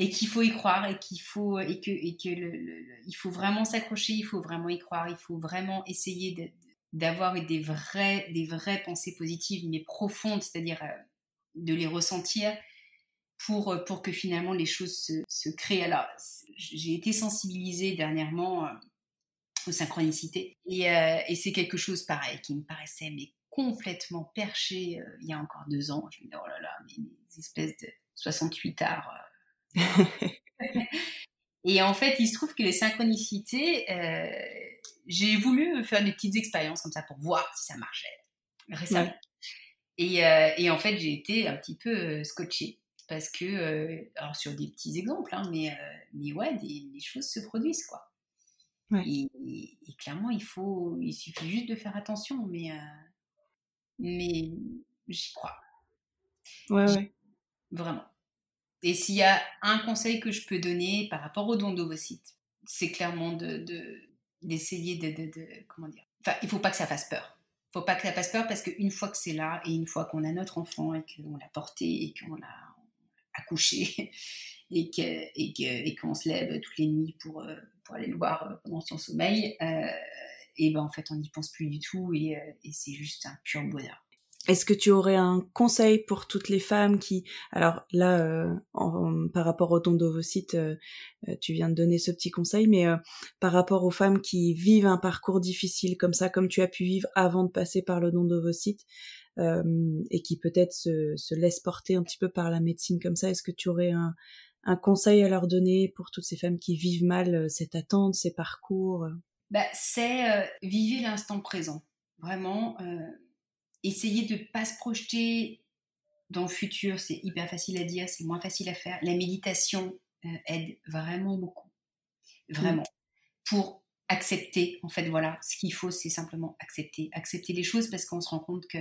et qu'il faut y croire et qu'il faut et que et que il faut vraiment s'accrocher, il faut vraiment y croire, il faut vraiment essayer de, d'avoir des vraies, des vraies pensées positives, mais profondes, c'est-à-dire euh, de les ressentir pour, euh, pour que finalement les choses se, se créent. Alors, j'ai été sensibilisée dernièrement euh, aux synchronicités, et, et c'est quelque chose pareil qui me paraissait mais complètement perché il y a encore deux ans. Je me disais, oh là là, mais des espèces de 68 arts. (laughs) et en fait, il se trouve que les synchronicités, j'ai voulu faire des petites expériences comme ça pour voir si ça marchait récemment. Et, euh, et, en fait, j'ai été un petit peu euh, scotchée parce que, euh, alors sur des petits exemples, hein, mais, mais ouais, des, choses se produisent quoi. Et, clairement, il faut, il suffit juste de faire attention, mais, mais j'y crois. Ouais, ouais. Vraiment. Et s'il y a un conseil que je peux donner par rapport au don d'ovocytes, c'est clairement de, d'essayer de, comment dire. Enfin il faut pas que ça fasse peur. Faut pas que ça fasse peur parce qu'une fois que c'est là et une fois qu'on a notre enfant et qu'on l'a porté et qu'on l'a accouché (laughs) et que et que et qu'on se lève toutes les nuits pour euh, pour aller le voir euh, pendant son sommeil euh, et ben en fait on n'y pense plus du tout et, euh, et c'est juste un pur bonheur est-ce que tu aurais un conseil pour toutes les femmes qui, alors là, euh, par rapport au don d'ovocytes, euh, euh, tu viens de donner ce petit conseil, mais par rapport aux femmes qui vivent un parcours difficile comme ça, comme tu as pu vivre avant de passer par le don d'ovocytes, et qui peut-être se, se laissent porter un petit peu par la médecine comme ça, est-ce que tu aurais un, conseil à leur donner pour toutes ces femmes qui vivent mal cette attente, ces parcours? Bah, C'est vivre l'instant présent, vraiment essayer de ne pas se projeter dans le futur, c'est hyper facile à dire, c'est moins facile à faire. La méditation euh, aide vraiment beaucoup, vraiment, pour accepter. En fait, voilà, ce qu'il faut, c'est simplement accepter. Accepter les choses parce qu'on se rend compte que,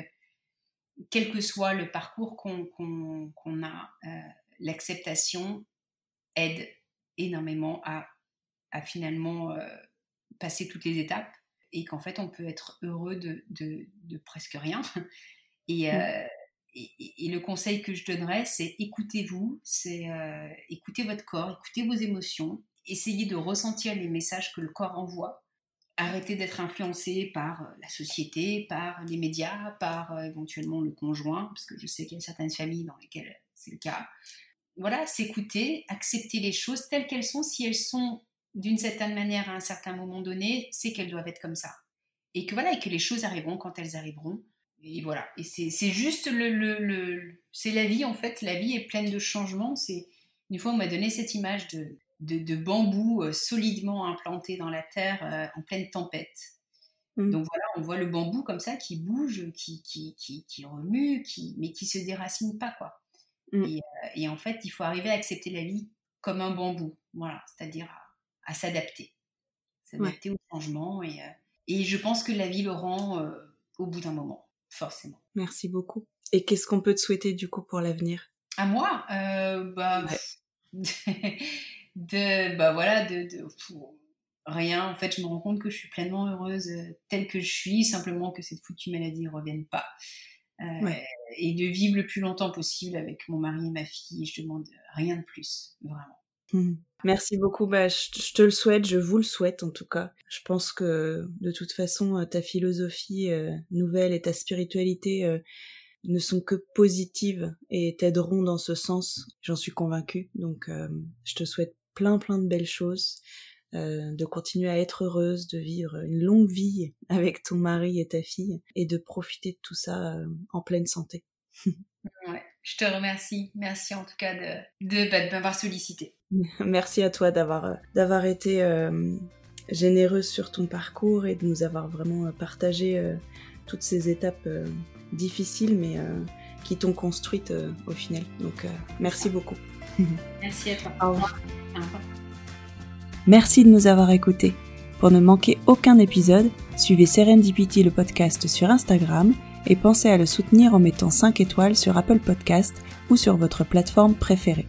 quel que soit le parcours qu'on a, euh, l'acceptation aide énormément à, à finalement euh, passer toutes les étapes et qu'en fait, on peut être heureux de, de, de presque rien. (laughs) Et, euh, et, le conseil que je donnerais, c'est écoutez-vous, c'est euh, écoutez votre corps, écoutez vos émotions, essayez de ressentir les messages que le corps envoie. Arrêtez d'être influencé par euh, la société, par les médias, par euh, éventuellement le conjoint, parce que je sais qu'il y a certaines familles dans lesquelles c'est le cas. Voilà, s'écouter, accepter les choses telles qu'elles sont. Si elles sont d'une certaine manière à un certain moment donné, c'est qu'elles doivent être comme ça. Et que voilà, et que les choses arriveront quand elles arriveront et voilà. Et c'est juste le, le, c'est la vie en fait. La vie est pleine de changements. C'est une fois on m'a donné cette image de, de, bambou euh, solidement implanté dans la terre euh, en pleine tempête. Mm. Donc voilà, on voit le bambou comme ça qui bouge, qui, qui, qui, qui remue, qui, mais qui se déracine pas quoi. Mm. Et, euh, et, en fait, il faut arriver à accepter la vie comme un bambou, voilà, c'est-à-dire à, s'adapter, s'adapter au changement. Et, et je pense que la vie le rend au bout d'un moment forcément. Merci beaucoup. Et qu'est-ce qu'on peut te souhaiter du coup pour l'avenir? À moi? Euh, bah, (laughs) de, bah voilà, de, rien. En fait, je me rends compte que je suis pleinement heureuse euh, telle que je suis, simplement que cette foutue maladie ne revienne pas. Euh, et de vivre le plus longtemps possible avec mon mari et ma fille. Je demande rien de plus, vraiment. Mmh. Merci beaucoup. Bah, je, te le souhaite, je vous le souhaite en tout cas. Je pense que de toute façon, euh, ta philosophie euh, nouvelle et ta spiritualité euh, ne sont que positives et t'aideront dans ce sens. J'en suis convaincue. Donc, je te souhaite plein, plein de belles choses. de continuer à être heureuse, de vivre une longue vie avec ton mari et ta fille et de profiter de tout ça en pleine santé. (laughs) ouais, je te remercie. Merci en tout cas de, de, bah, de m'avoir sollicité. (laughs) Merci à toi d'avoir euh, d'avoir été euh, généreuse sur ton parcours et de nous avoir vraiment euh, partagé toutes ces étapes difficiles mais qui t'ont construite au final. Donc merci beaucoup. (laughs) Merci à toi. Au revoir. Merci de nous avoir écoutés. Pour ne manquer aucun épisode, suivez Serendipity le podcast sur Instagram et pensez à le soutenir en mettant 5 étoiles sur Apple Podcast ou sur votre plateforme préférée.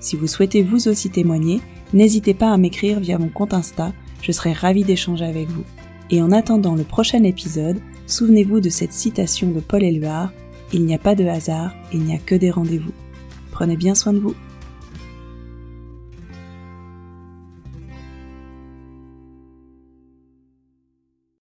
Si vous souhaitez vous aussi témoigner, n'hésitez pas à m'écrire via mon compte Insta, je serai ravie d'échanger avec vous. Et en attendant le prochain épisode, souvenez-vous de cette citation de Paul Éluard, Il n'y a pas de hasard, il n'y a que des rendez-vous. Prenez bien soin de vous.